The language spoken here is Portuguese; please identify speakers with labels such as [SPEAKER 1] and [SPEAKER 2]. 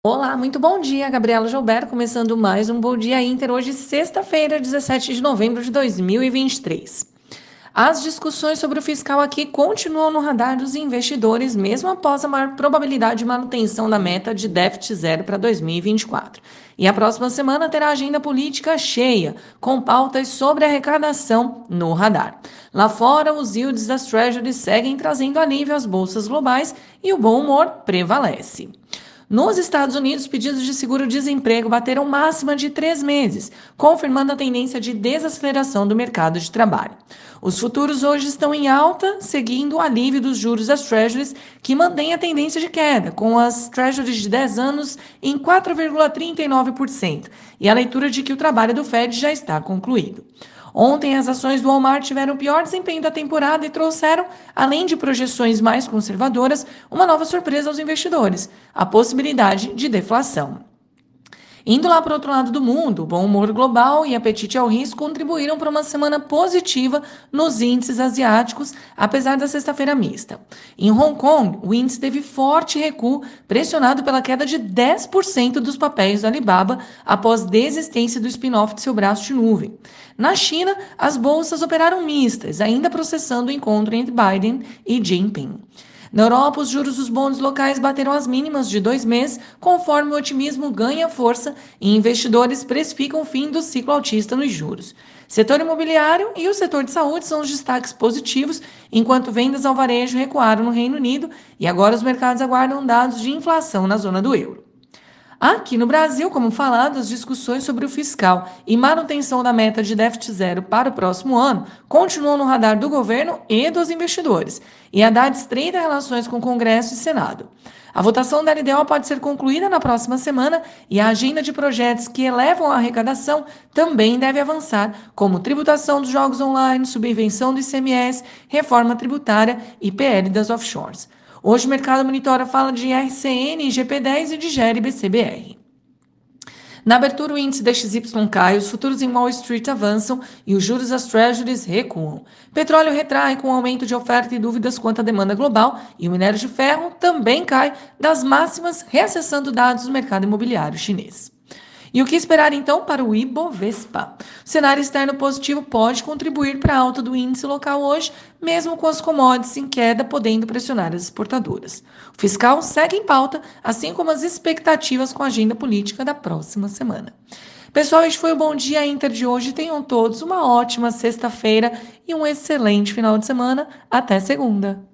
[SPEAKER 1] Olá, muito bom dia, Gabriela Gilberto, começando mais um Bom Dia Inter, hoje sexta-feira, 17 de novembro de 2023. As discussões sobre o fiscal aqui continuam no radar dos investidores, mesmo após a maior probabilidade de manutenção da meta de déficit zero para 2024. E a próxima semana terá agenda política cheia, com pautas sobre arrecadação no radar. Lá fora, os yields das treasuries seguem trazendo alívio às bolsas globais e o bom humor prevalece. Nos Estados Unidos, pedidos de seguro-desemprego bateram máxima de três meses, confirmando a tendência de desaceleração do mercado de trabalho. Os futuros hoje estão em alta, seguindo o alívio dos juros das Treasuries, que mantém a tendência de queda, com as Treasuries de 10 anos em 4,39%, e a leitura de que o trabalho do Fed já está concluído. Ontem, as ações do Walmart tiveram o pior desempenho da temporada e trouxeram, além de projeções mais conservadoras, uma nova surpresa aos investidores: a possibilidade de deflação. Indo lá para o outro lado do mundo, bom humor global e apetite ao risco contribuíram para uma semana positiva nos índices asiáticos, apesar da sexta-feira mista. Em Hong Kong, o índice teve forte recuo, pressionado pela queda de 10% dos papéis do Alibaba após desistência do spin-off de seu braço de nuvem. Na China, as bolsas operaram mistas, ainda processando o encontro entre Biden e Jinping. Na Europa, os juros dos bons locais bateram as mínimas de dois meses, conforme o otimismo ganha força e investidores precificam o fim do ciclo altista nos juros. Setor imobiliário e o setor de saúde são os destaques positivos, enquanto vendas ao varejo recuaram no Reino Unido e agora os mercados aguardam dados de inflação na zona do euro. Aqui no Brasil, como falado, as discussões sobre o fiscal e manutenção da meta de déficit zero para o próximo ano continuam no radar do governo e dos investidores, e a dar estreita relações com Congresso e Senado. A votação da LDO pode ser concluída na próxima semana e a agenda de projetos que elevam a arrecadação também deve avançar, como tributação dos jogos online, subvenção do ICMS, reforma tributária e PL das offshores. Hoje o mercado monitora fala de RCN, GP10 e de BCBR. Na abertura, o índice DXY cai, os futuros em Wall Street avançam e os juros das Treasuries recuam. Petróleo retrai com aumento de oferta e dúvidas quanto à demanda global e o minério de ferro também cai das máximas, reacessando dados do mercado imobiliário chinês. E o que esperar então para o Ibovespa? O cenário externo positivo pode contribuir para a alta do índice local hoje, mesmo com as commodities em queda podendo pressionar as exportadoras. O fiscal segue em pauta, assim como as expectativas com a agenda política da próxima semana. Pessoal, este foi o Bom Dia Inter de hoje. Tenham todos uma ótima sexta-feira e um excelente final de semana. Até segunda.